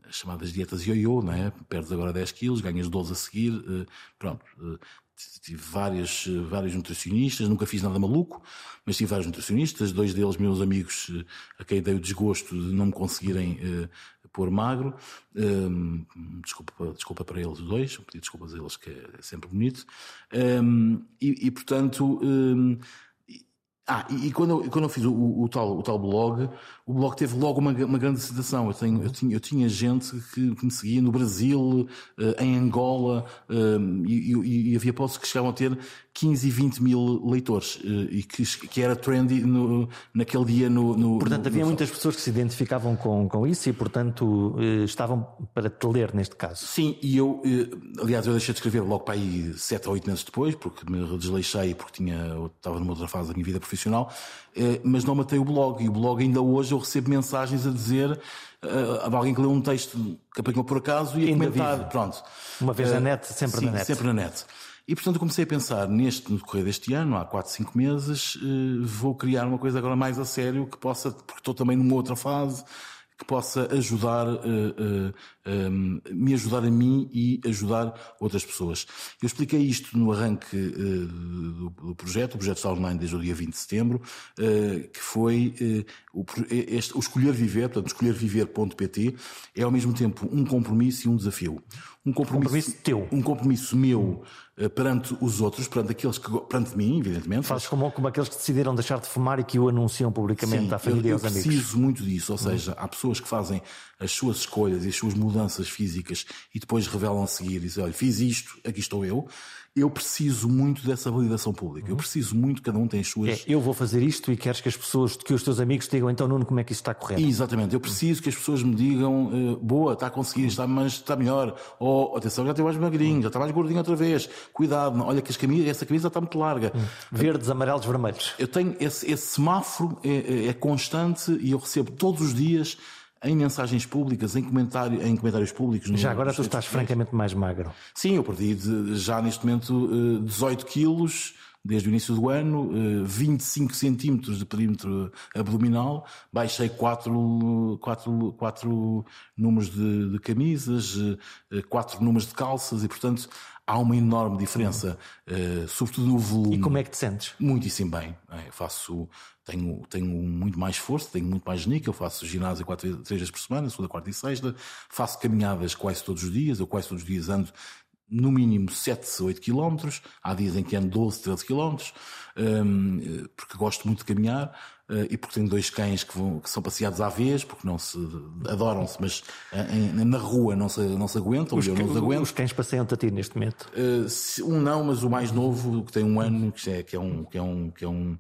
as chamadas dietas ioiô, não é? Perdes agora 10 quilos, ganhas 12 a seguir, uh, pronto. Uh, tive várias, vários nutricionistas, nunca fiz nada maluco, mas tive vários nutricionistas, dois deles meus amigos a quem dei o desgosto de não me conseguirem pôr magro. desculpa, desculpa para eles dois, pedir desculpas a eles que é sempre bonito. e, e, portanto, ah, e, e quando, eu, quando eu fiz o, o, o, tal, o tal blog, o blog teve logo uma, uma grande aceitação. Eu, tenho, eu, tinha, eu tinha gente que, que me seguia no Brasil, uh, em Angola, uh, e, e, e, havia postos que chegavam a ter 15 e 20 mil leitores e que, que era trendy no, naquele dia no. no portanto, no, havia no muitas pessoas que se identificavam com, com isso e, portanto, estavam para te ler neste caso. Sim, e eu, aliás, eu deixei de escrever logo para aí 7 ou 8 meses depois, porque me desleixei, porque tinha, estava numa outra fase da minha vida profissional, mas não matei o blog. E o blog ainda hoje eu recebo mensagens a dizer uh, alguém que leu um texto que apanhou por acaso e a comentar. Vive. Pronto. Uma vez na net, sempre sim, na net. Sempre na net. E portanto eu comecei a pensar neste, no decorrer deste ano, há 4, 5 meses, vou criar uma coisa agora mais a sério que possa, porque estou também numa outra fase, que possa ajudar, uh, uh, um, me ajudar a mim e ajudar outras pessoas. Eu expliquei isto no arranque uh, do, do, projeto, o projeto está online desde o dia 20 de setembro, que foi o, este, o Escolher Viver, portanto, escolherviver.pt, é ao mesmo tempo um compromisso e um desafio. Um compromisso, compromisso teu. Um compromisso meu eh, perante os outros, perante aqueles que perante mim, evidentemente. Fazes como, como aqueles que decidiram deixar de fumar e que o anunciam publicamente Sim, à família eu, e aos amigos. Eu preciso muito disso, ou seja, há pessoas que fazem as suas escolhas e as suas mudanças físicas e depois revelam a seguir e dizem, olha, fiz isto, aqui estou eu eu preciso muito dessa validação pública. Eu preciso muito, cada um tem as suas. É, eu vou fazer isto e queres que as pessoas, que os teus amigos digam, então, Nuno, como é que isso está correto? Exatamente. Eu preciso que as pessoas me digam, uh, boa, está a conseguir, está, mas está melhor. Ou, atenção, já estou mais magrinho, já está mais gordinho outra vez. Cuidado, olha que essa camisa está muito larga. Verdes, amarelos, vermelhos. Eu tenho esse, esse semáforo é, é, é constante e eu recebo todos os dias em mensagens públicas, em, comentário, em comentários públicos. Já agora tu estás francamente mais magro. Sim, eu perdi de, já neste momento 18 eh, quilos desde o início do ano, 25 eh, centímetros de perímetro abdominal, baixei 4, 4, 4 números de, de camisas, 4 eh, números de calças e, portanto, há uma enorme diferença, uh, sobretudo no volume. E como é que te sentes? Muitíssimo bem. É, faço, tenho, tenho muito mais força, tenho muito mais níquel, faço ginásio quatro, três vezes por semana, segunda, quarta e sexta, faço caminhadas quase todos os dias, eu quase todos os dias ando no mínimo 7, 8 km, há dias em que ando 12, 13 km, um, porque gosto muito de caminhar. Uh, e porque tenho dois cães que, vão, que são passeados à vez, porque não se adoram-se, mas uh, em, na rua não se, não se aguentam, os, eu não os aguento. Os cães passeiam-te a ti neste momento? Uh, um não, mas o mais novo, que tem um ano, que é, que é um, que é um, que é um,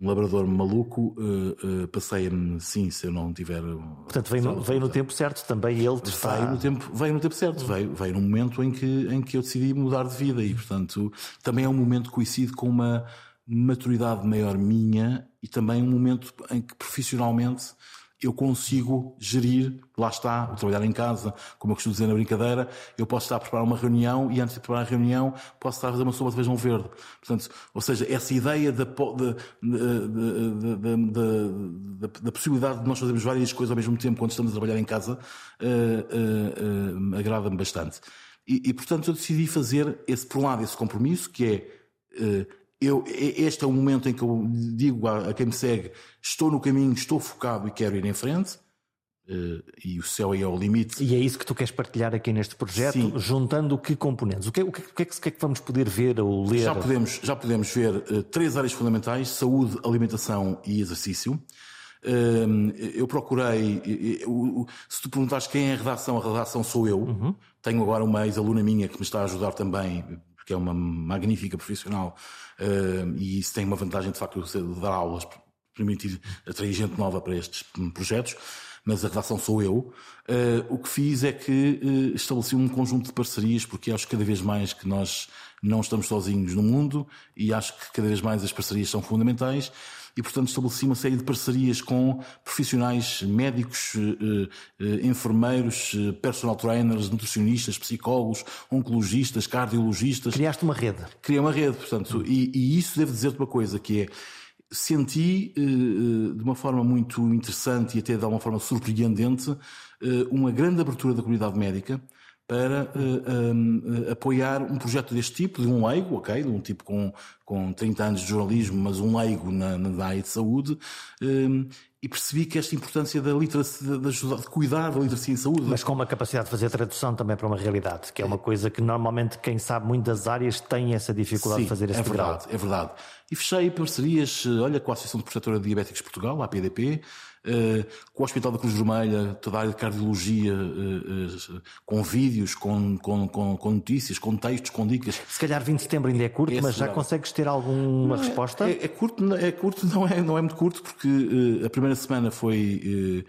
um labrador maluco uh, uh, passeia-me sim se eu não tiver. Portanto, veio no, veio no tempo certo também ele te está... veio no tempo Veio no tempo certo, veio, veio num momento em que, em que eu decidi mudar de vida e, portanto, também é um momento que coincide com uma maturidade maior minha e também um momento em que profissionalmente eu consigo gerir, lá está, o trabalhar em casa, como eu costumo dizer na brincadeira, eu posso estar a preparar uma reunião e antes de preparar a reunião posso estar a fazer uma sopa de feijão verde. Portanto, ou seja, essa ideia da, da, da, da, possibilidade de nós fazermos várias coisas ao mesmo tempo quando estamos a trabalhar em casa uh, uh, uh, agrada-me bastante. E, e, portanto, eu decidi fazer esse, por um lado, esse compromisso, que é eu, este é o momento em que eu digo a, a, quem me segue: estou no caminho, estou focado e quero ir em frente. Uh, e o céu é o limite. E é isso que tu queres partilhar aqui neste projeto, Sim. juntando que componentes? O que, o, que, o, que é que, o que, é que, vamos poder ver ou ler? Já podemos, já podemos ver uh, três áreas fundamentais: saúde, alimentação e exercício. Uh, eu procurei, se tu perguntares quem é a redação, a redação sou eu. Uhum. Tenho agora uma ex-aluna minha que me está a ajudar também, porque é uma magnífica profissional e isso tem uma vantagem de facto de dar aulas, permitir atrair gente nova para estes projetos, mas a redação sou eu. Uh, o que fiz é que uh, estabeleci um conjunto de parcerias, porque acho cada vez mais que nós não estamos sozinhos no mundo e acho que cada vez mais as parcerias são fundamentais e, portanto, estabeleci uma série de parcerias com profissionais médicos, eh, eh, enfermeiros, eh, personal trainers, nutricionistas, psicólogos, oncologistas, cardiologistas. Criaste uma rede. Criei uma rede, portanto, e, e isso devo dizer-te uma coisa, que é senti de uma forma muito interessante e até de alguma forma surpreendente uma grande abertura da comunidade médica para uh, um, apoiar um projeto deste tipo, de um leigo, ok, de um tipo com, com 30 anos de jornalismo, mas um leigo na, na área de saúde, um, e percebi que esta importância da literacia, de, ajudar, de cuidar da literacia em saúde. Mas com uma capacidade de fazer tradução também para uma realidade, que é uma coisa que normalmente quem sabe muito das áreas tem essa dificuldade Sim, de fazer esse é verdade, grau. É verdade. E fechei parcerias, eh, olha, com a Associação de Protetora de Diabéticos de Portugal, a APDP, eh, com o Hospital da Cruz Vermelha, toda a área de cardiologia, eh, com vídeos, com, com, com, com, notícias, com textos, com dicas. Se calhar 20 de setembro ainda é curto, Esse mas já consegues ter alguma resposta? É, é, curto, é curto, [laughs] não é, não é muito curto, porque a primeira semana foi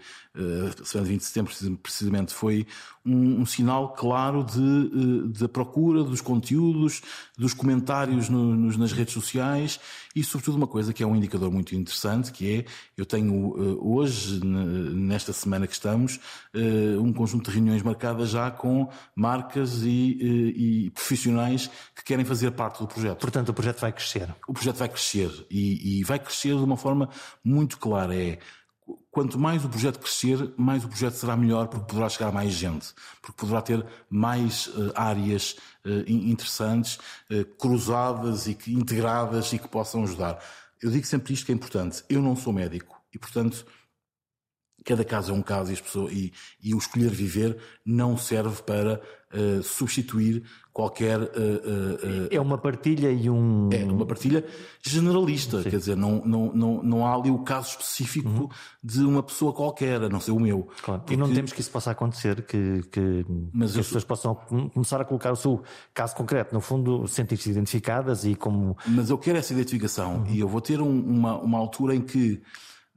a semana de 20 de setembro, precisamente, foi um, um sinal claro de, de, da procura dos conteúdos, dos comentários no, nos, nas redes sociais e, sobretudo, uma coisa que é um indicador muito interessante, que é, eu tenho hoje, nesta semana que estamos, um conjunto de reuniões marcadas já com marcas e, e profissionais que querem fazer parte do projeto. Portanto, o projeto vai crescer. O projeto vai crescer e, e vai crescer de uma forma muito clara. É quanto mais o projeto crescer, mais o projeto será melhor, porque poderá chegar a mais gente, porque poderá ter mais uh, áreas uh, interessantes, uh, cruzadas e que, integradas e que possam ajudar. Eu digo sempre isto que é importante. Eu não sou médico e, portanto, cada caso é um caso e, pessoas, e, e o escolher viver não serve para uh, substituir qualquer. Uh, uh, é uma partilha e um. É uma partilha generalista, Sim. quer dizer, não, não, não, não há ali o caso específico uhum. de uma pessoa qualquer, a não ser o meu. Claro. Porque... E não temos que isso possa acontecer, que, que, Mas que as pessoas possam começar a colocar o seu caso concreto, no fundo, sentir-se identificadas e como. Mas eu quero essa identificação uhum. e eu vou ter um, uma, uma altura em que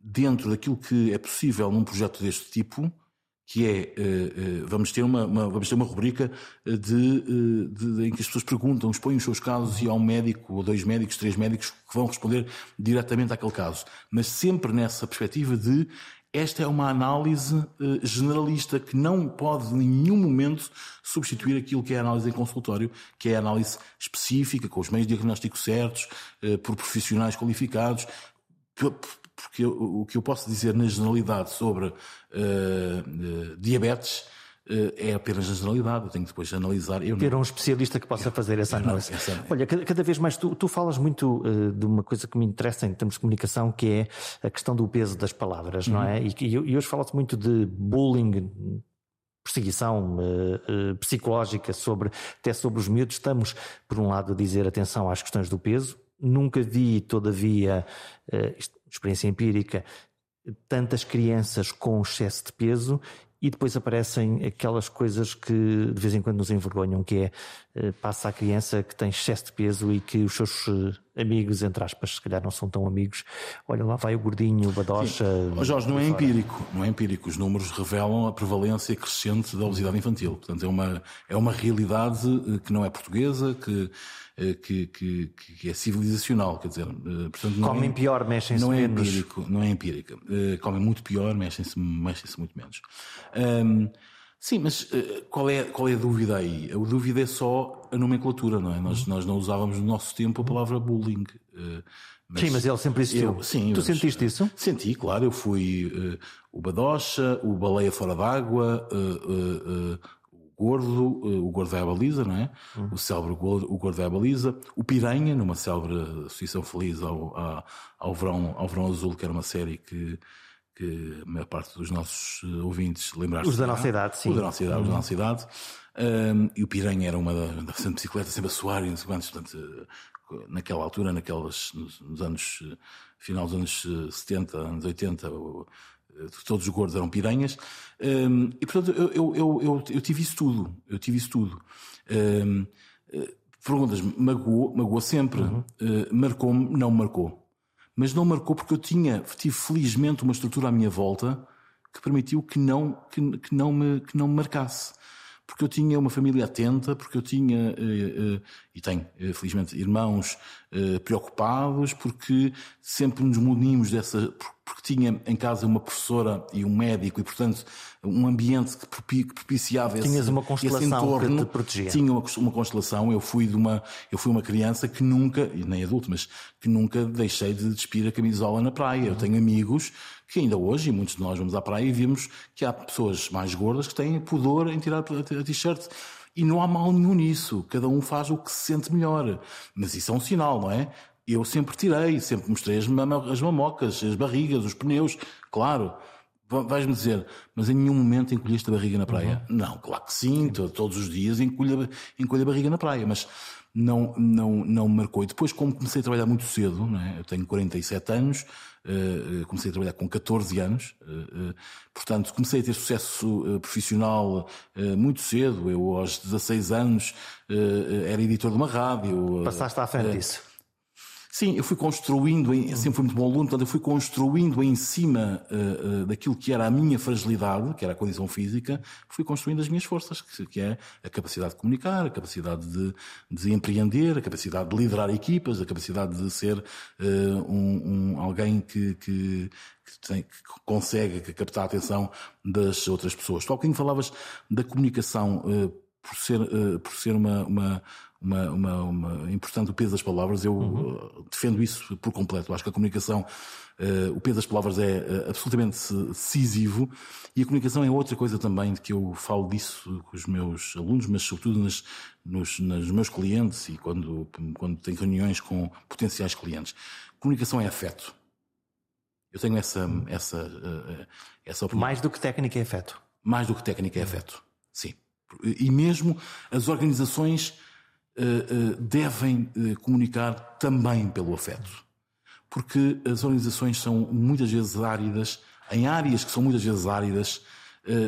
dentro daquilo que é possível num projeto deste tipo, que é uh, uh, vamos ter uma, uma, vamos ter uma rubrica de, uh, de, de, em que as pessoas perguntam, expõem os seus casos e há um médico ou dois médicos, três médicos que vão responder diretamente àquele caso, mas sempre nessa perspectiva de esta é uma análise generalista que não pode em nenhum momento substituir aquilo que é a análise em consultório, que é a análise específica, com os meios de diagnóstico certos, por profissionais qualificados, porque eu, o que eu posso dizer na generalidade sobre uh, uh, diabetes uh, é apenas na generalidade, eu tenho que depois analisar. Eu Ter não... um especialista que possa fazer essa análise. Não, essa... Olha, cada, vez mais tu, tu falas muito de uma coisa que me interessa em termos de comunicação, que é a questão do peso das palavras, uhum. não é? E, e, e hoje fala-se muito de bullying, perseguição uh, uh, psicológica sobre até sobre os miúdos. Estamos, por um lado, a dizer atenção às questões do peso. Nunca vi, todavia, uh, isto, experiência empírica, tantas crianças com excesso de peso e depois aparecem aquelas coisas que de vez em quando nos envergonham, que é eh, passa a criança que tem excesso de peso e que os seus eh, amigos, entre aspas, se calhar não são tão amigos, olha lá vai o gordinho, o badocha. Oh, Jorge, não é fora. empírico, não é empírico. Os números revelam a prevalência crescente da obesidade infantil. Portanto, é uma, é uma realidade eh, que não é portuguesa, que que, que, que, é civilizacional, quer dizer, portanto não comem é, pior, mexem-se não é menos. Empírico, não é empírica, comem muito pior, mexem-se mexem muito menos. Um, Sim, mas uh, qual, é, qual é a dúvida aí? A dúvida é só a nomenclatura, não é? Nós, nós não usávamos no nosso tempo a palavra bullying. Uh, mas sim, mas ele sempre existiu. Eu, sim, tu mas, sentiste isso? Senti, claro. Eu fui o Badocha, o Baleia Fora d'Água, Gordo, o Gordo é a Baliza, não é? Hum. O célebre Gordo, o Gordo é a Baliza. O Piranha, numa célebre Associação Feliz ao, ao, ao, verão, ao Verão Azul, que era uma série que que a maior parte dos nossos eh, ouvintes lembrar Os da nossa idade, sim. Os da nossa idade, uhum. os da nossa idade. Um, e o Piranha era uma da, sempre bicicleta, sempre a suar, e não sei quantos, portanto, eh, naquela altura, naquelas, nos, nos anos, eh, final dos anos 70, anos 80, todos os gordos eram piranhas. Um, e portanto, eu, eu, eu, eu, tive isso tudo. Eu tive isso tudo. Um, perguntas, magoou, magoou sempre. Uhum. Uh, marcou-me, não marcou mas não marcou porque eu tinha, tive felizmente uma estrutura à minha volta que permitiu que não, que, que não, me, que não me marcasse. Porque eu tinha uma família atenta, porque eu tinha, e tenho, felizmente, irmãos preocupados, porque sempre nos munimos dessa, porque tinha em casa uma professora e um médico e, portanto, um ambiente que propiciava Tinhas esse, uma constelação esse entorno. Que te protegia. Tinha uma, uma constelação. Eu fui de uma, eu fui uma criança que nunca, e nem adulto, mas que nunca deixei de despir a camisola na praia. Eu tenho amigos que ainda hoje, e muitos de nós vamos à praia e vimos que há pessoas mais gordas que têm pudor em tirar a t-shirt. E não há mal nenhum nisso. Cada um faz o que se sente melhor. Mas isso é um sinal, não é? Eu sempre tirei, sempre mostrei as, as mamocas, as barrigas, os pneus, claro. Vais-me dizer, mas em nenhum momento encolheste a barriga na praia? Uhum. Não, claro que sim, todos os dias encolho, encolho a barriga na praia, mas não, não, não me marcou. E depois, como comecei a trabalhar muito cedo, é? eu tenho 47 anos, uh, comecei a trabalhar com 14 anos, uh, uh, portanto, comecei a ter sucesso profissional muito cedo. Eu, aos 16 anos, era editor de uma rádio. Passaste à frente disso. Sim, eu fui construindo, em, sempre fui muito bom aluno, portanto, eu fui construindo em cima uh, uh, daquilo que era a minha fragilidade, que era a condição física, fui construindo as minhas forças, que, que é a capacidade de comunicar, a capacidade de, de, empreender, a capacidade de liderar equipas, a capacidade de ser uh, um, um, alguém que, que que, tem, que, consegue captar a atenção das outras pessoas. Tu há bocadinho falavas da comunicação uh, por ser, uh, por ser uma, uma, uma, uma, uma, importante o peso das palavras. Eu uhum. Uh, defendo isso por completo. Acho que a comunicação, uh, o peso das palavras é uh, absolutamente decisivo e a comunicação é outra coisa também que eu falo disso com os meus alunos, mas sobretudo nas, nos, nos meus clientes e quando, quando tenho reuniões com potenciais clientes. Comunicação é afeto. Eu tenho essa, essa, uh, essa opinião. Mais do que técnica é afeto. Mais do que técnica é afeto, sim. E mesmo as organizações eh, eh, devem eh, comunicar também pelo afeto. Porque as organizações são muitas vezes áridas, em áreas que são muitas vezes áridas,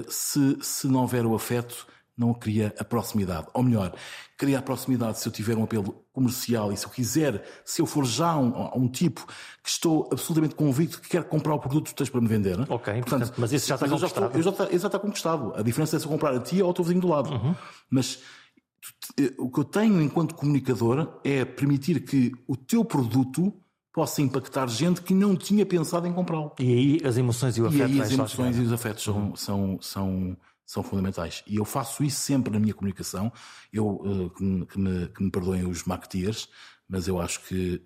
se, se não houver o afeto, não cria a proximidade. Ou melhor, cria a proximidade se eu tiver um apelo comercial e se eu quiser, se eu for já um, um tipo que estou absolutamente convicto que quer comprar o produto que tens para me vender. Ok, portanto, portanto mas isso já está conquistado. Eu já, estou, eu já, está conquistado. A diferença é se eu comprar a ti ou ao teu vizinho do lado. Uhum. Mas o que eu tenho enquanto comunicador é permitir que o teu produto possa impactar gente que não tinha pensado em comprá-lo. E aí as emoções e o afeto. E aí as emoções e os afetos são, são, são, são fundamentais. E eu faço isso sempre na minha comunicação. Eu, uh, que, me, que, me, que me perdoem os marketeers, mas eu acho que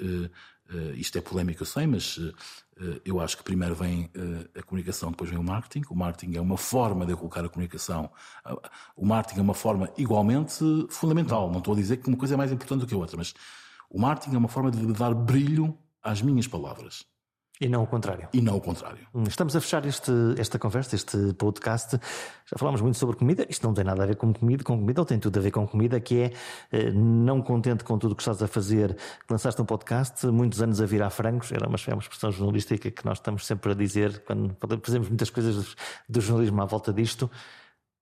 uh, isto é polémico, eu sei, mas uh, eu acho que primeiro vem uh, a comunicação, depois vem o marketing. O marketing é uma forma de eu colocar a comunicação. o marketing é uma forma igualmente fundamental. Não estou a dizer que uma coisa é mais importante do que a outra, mas o marketing é uma forma de dar brilho às minhas palavras. E não o contrário. E não o contrário. Hum, estamos a fechar este, esta conversa, este podcast. Já falámos muito sobre comida. Isto não tem nada a ver com comida, com comida, ou tem tudo a ver com comida, que é eh, não contente com tudo o que estás a fazer, lançaste um podcast, muitos anos a virar frangos. Era uma, é uma expressão jornalística que nós estamos sempre a dizer quando fazemos muitas coisas do jornalismo à volta disto.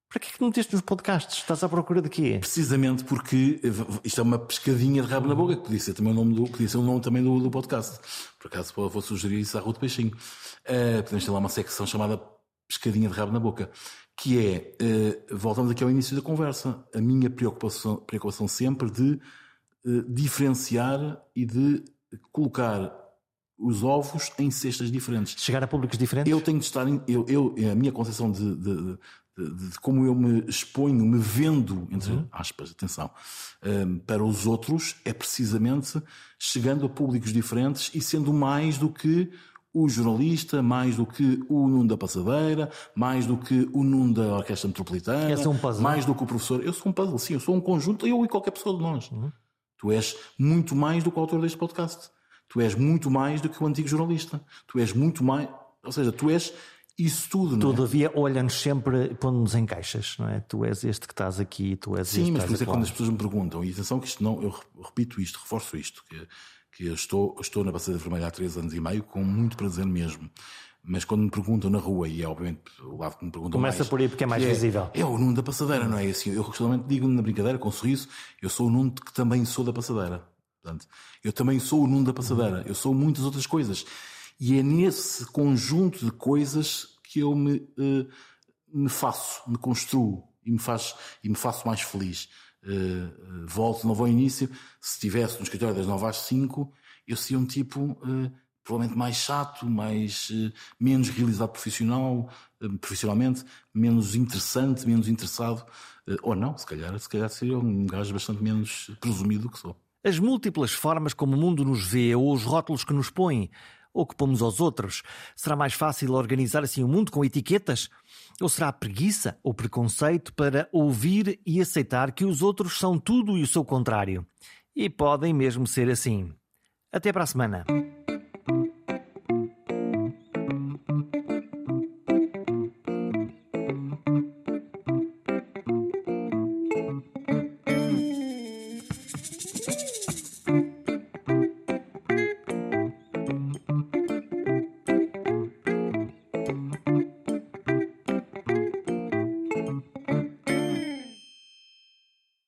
Para que é que não meteste nos podcasts? Estás à procura de quê? Precisamente porque isto é uma pescadinha de rabo na boca, que podia ser também o nome do, podia ser o nome também do, do podcast. Por acaso vou sugerir isso à Rua do Peixinho. Uh, podemos ter lá uma secção chamada Pescadinha de Rabo na Boca, que é, uh, voltamos aqui ao início da conversa, a minha preocupação, preocupação sempre de uh, diferenciar e de colocar os ovos em cestas diferentes. Chegar a públicos diferentes? Eu tenho de estar, em, eu, eu, a minha concepção de, de, de, de, como eu me exponho, me vendo, entre uhum. aspas, atenção, um, para os outros, é precisamente chegando a públicos diferentes e sendo mais do que o jornalista, mais do que o Nuno da Passadeira, mais do que o Nuno da Orquestra Metropolitana, és um mais do que o professor. Eu sou um puzzle, sim, eu sou um conjunto, eu e qualquer pessoa de nós. Uhum. Tu és muito mais do que o autor deste podcast. Tu és muito mais do que o antigo jornalista. Tu és muito mais. Ou seja, tu és isso tudo, não é? Todavia, olha-nos sempre, pondo-nos em caixas, não é? Tu és este que estás aqui, tu és Sim, este mas por isso é quando as pessoas me perguntam, e atenção que isto não, eu repito isto, reforço isto, que, que eu estou, estou na Passeira Vermelha há três anos e meio, com muito prazer mesmo. Mas quando me perguntam na rua, e é obviamente o lado que me perguntam Começa mais, por aí porque é mais é, visível. É o Nuno da Passadeira, não é assim? Eu realmente digo na brincadeira, com um sorriso, eu sou o Nuno que também sou da Passadeira. Portanto, eu também sou o Nuno da Passadeira. Eu sou muitas outras coisas. E é nesse conjunto de coisas que eu me, uh, me faço, me construo e me, faz, e me faço mais feliz. Uh, volto novo ao início. Se estivesse no escritório das 9 às 5, eu seria um tipo uh, provavelmente mais chato, mais, menos realizado profissional, profissionalmente, menos interessante, menos interessado. ou não, se calhar, se calhar seria um gajo bastante menos presumido que sou. As múltiplas formas como o mundo nos vê ou os rótulos que nos põem pomos aos outros. Será mais fácil organizar assim o mundo com etiquetas? Ou será preguiça ou preconceito para ouvir e aceitar que os outros são tudo e o seu contrário? E podem mesmo ser assim. Até para a semana.